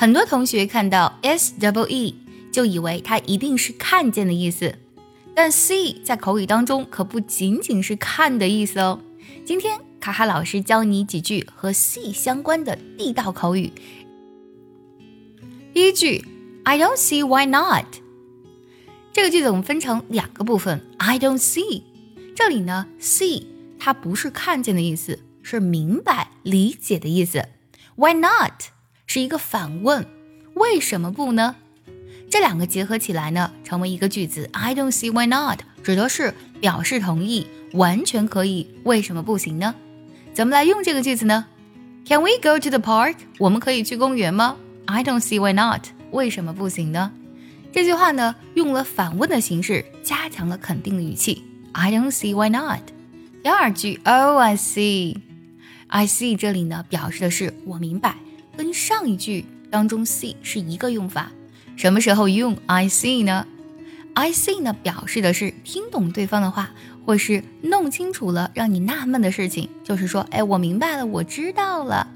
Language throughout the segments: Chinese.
很多同学看到 s double e 就以为它一定是看见的意思，但 see 在口语当中可不仅仅是看的意思哦。今天卡卡老师教你几句和 see 相关的地道口语。第一句，I don't see why not。这个句子我们分成两个部分，I don't see。这里呢，see 它不是看见的意思，是明白、理解的意思。Why not？是一个反问，为什么不呢？这两个结合起来呢，成为一个句子。I don't see why not，指的是表示同意，完全可以。为什么不行呢？怎么来用这个句子呢？Can we go to the park？我们可以去公园吗？I don't see why not，为什么不行呢？这句话呢，用了反问的形式，加强了肯定的语气。I don't see why not。第二句，Oh I see，I see 这里呢，表示的是我明白。跟上一句当中 see 是一个用法，什么时候用 I see 呢？I see 呢表示的是听懂对方的话，或是弄清楚了让你纳闷的事情，就是说，哎，我明白了，我知道了。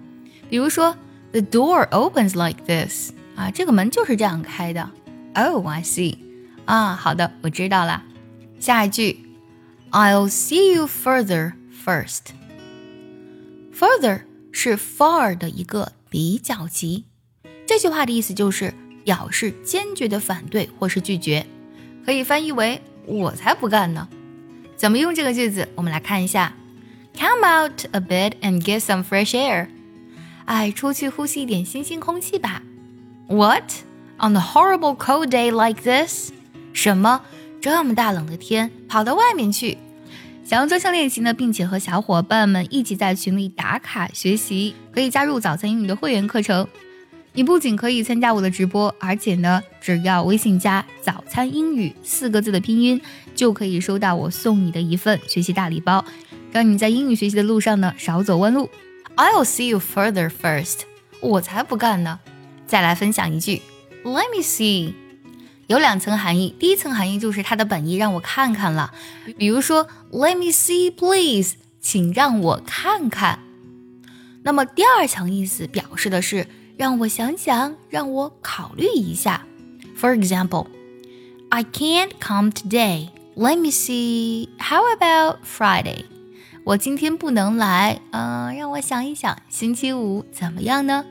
比如说，The door opens like this，啊，这个门就是这样开的。Oh, I see，啊，好的，我知道了。下一句，I'll see you further first。Further 是 far 的一个。比较级，这句话的意思就是表示坚决的反对或是拒绝，可以翻译为“我才不干呢”。怎么用这个句子？我们来看一下：Come out a bit and get some fresh air。哎，出去呼吸一点新鲜空气吧。What on a horrible cold day like this？什么？这么大冷的天，跑到外面去？想要专项练习呢，并且和小伙伴们一起在群里打卡学习，可以加入早餐英语的会员课程。你不仅可以参加我的直播，而且呢，只要微信加“早餐英语”四个字的拼音，就可以收到我送你的一份学习大礼包，让你在英语学习的路上呢少走弯路。I'll see you further first。我才不干呢！再来分享一句，Let me see。有两层含义，第一层含义就是它的本意让我看看了，比如说 Let me see, please，请让我看看。那么第二层意思表示的是让我想想，让我考虑一下。For example, I can't come today. Let me see. How about Friday? 我今天不能来，嗯，让我想一想，星期五怎么样呢？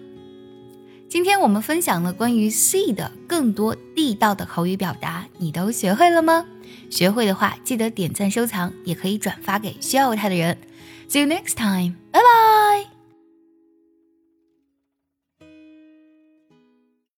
今天我们分享了关于 see 的更多地道的口语表达，你都学会了吗？学会的话，记得点赞收藏，也可以转发给需要它的人。See you next time，